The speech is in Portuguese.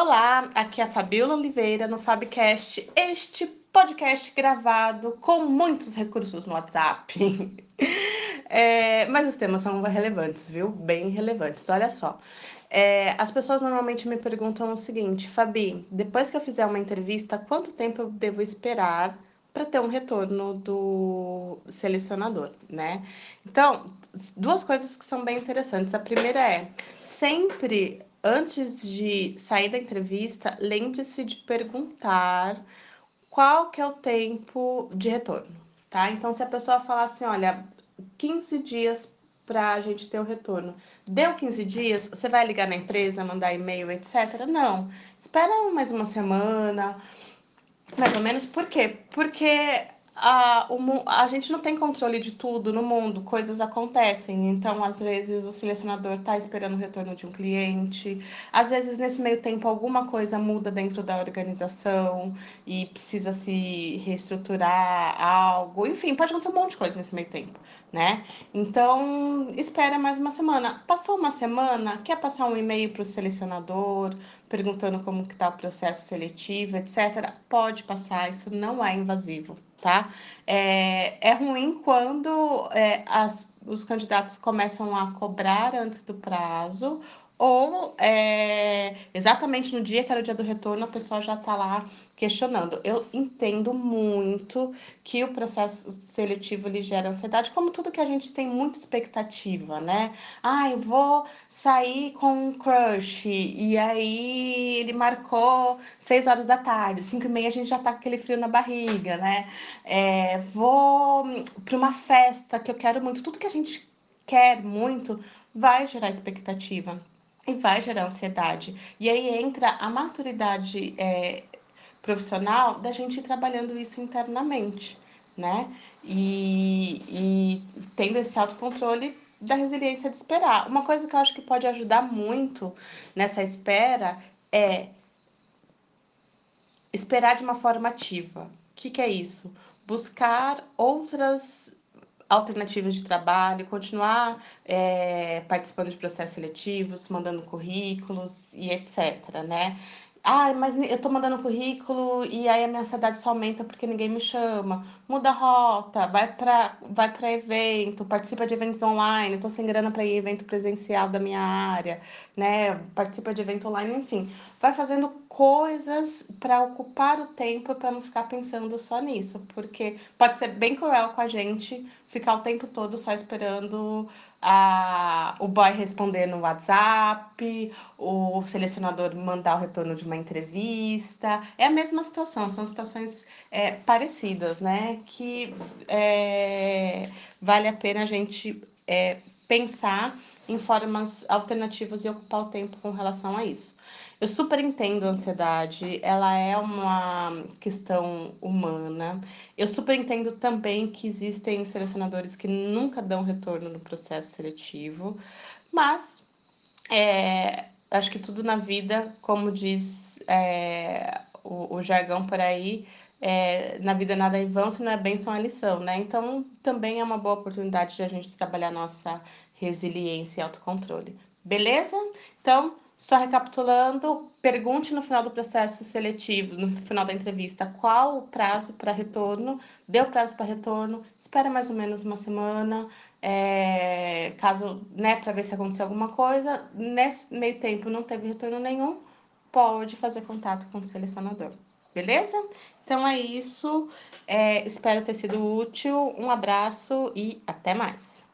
Olá, aqui é a Fabiola Oliveira no Fabcast, este podcast gravado com muitos recursos no WhatsApp. É, mas os temas são relevantes, viu? Bem relevantes. Olha só. É, as pessoas normalmente me perguntam o seguinte, Fabi, depois que eu fizer uma entrevista, quanto tempo eu devo esperar para ter um retorno do selecionador, né? Então, duas coisas que são bem interessantes. A primeira é sempre antes de sair da entrevista, lembre-se de perguntar qual que é o tempo de retorno, tá? Então, se a pessoa falar assim, olha, 15 dias para a gente ter o retorno. Deu 15 dias, você vai ligar na empresa, mandar e-mail, etc? Não. Espera mais uma semana, mais ou menos. Por quê? Porque a, o, a gente não tem controle de tudo no mundo, coisas acontecem. Então, às vezes, o selecionador está esperando o retorno de um cliente, às vezes, nesse meio tempo, alguma coisa muda dentro da organização e precisa se reestruturar algo. Enfim, pode acontecer um monte de coisa nesse meio tempo, né? Então, espera mais uma semana. Passou uma semana, quer passar um e-mail para o selecionador, perguntando como que está o processo seletivo, etc. Pode passar, isso não é invasivo tá? É, é ruim quando é, as, os candidatos começam a cobrar antes do prazo ou é, exatamente no dia que era o dia do retorno, a pessoa já está lá questionando. Eu entendo muito que o processo seletivo ele gera ansiedade, como tudo que a gente tem muita expectativa, né? Ah, eu vou sair com um crush, e aí ele marcou seis horas da tarde, cinco e meia a gente já tá com aquele frio na barriga, né? É, vou para uma festa que eu quero muito, tudo que a gente quer muito vai gerar expectativa e vai gerar ansiedade. E aí entra a maturidade é, profissional da gente ir trabalhando isso internamente, né? E, e tendo esse autocontrole da resiliência de esperar. Uma coisa que eu acho que pode ajudar muito nessa espera é esperar de uma forma ativa. O que, que é isso? Buscar outras alternativas de trabalho, continuar é, participando de processos seletivos, mandando currículos e etc, né? Ah, mas eu tô mandando currículo e aí a minha ansiedade só aumenta porque ninguém me chama. Muda a rota, vai para vai para evento, participa de eventos online, tô sem grana para ir evento presencial da minha área, né? Participa de evento online, enfim. Vai fazendo coisas para ocupar o tempo para não ficar pensando só nisso, porque pode ser bem cruel com a gente ficar o tempo todo só esperando o boy responder no WhatsApp, o selecionador mandar o retorno de uma entrevista. É a mesma situação, são situações é, parecidas, né? Que é, vale a pena a gente é, pensar em formas alternativas e ocupar o tempo com relação a isso. Eu super entendo a ansiedade, ela é uma questão humana. Eu super entendo também que existem selecionadores que nunca dão retorno no processo seletivo, mas é, acho que tudo na vida, como diz é, o, o, jargão por aí, é, na vida nada é em vão, se não é são a lição, né? Então, também é uma boa oportunidade de a gente trabalhar nossa resiliência e autocontrole. Beleza? Então, só recapitulando, pergunte no final do processo seletivo, no final da entrevista, qual o prazo para retorno, deu prazo para retorno, espera mais ou menos uma semana, é, caso, né, para ver se aconteceu alguma coisa. Nesse meio tempo não teve retorno nenhum, pode fazer contato com o selecionador. Beleza? Então é isso. É, espero ter sido útil. Um abraço e até mais.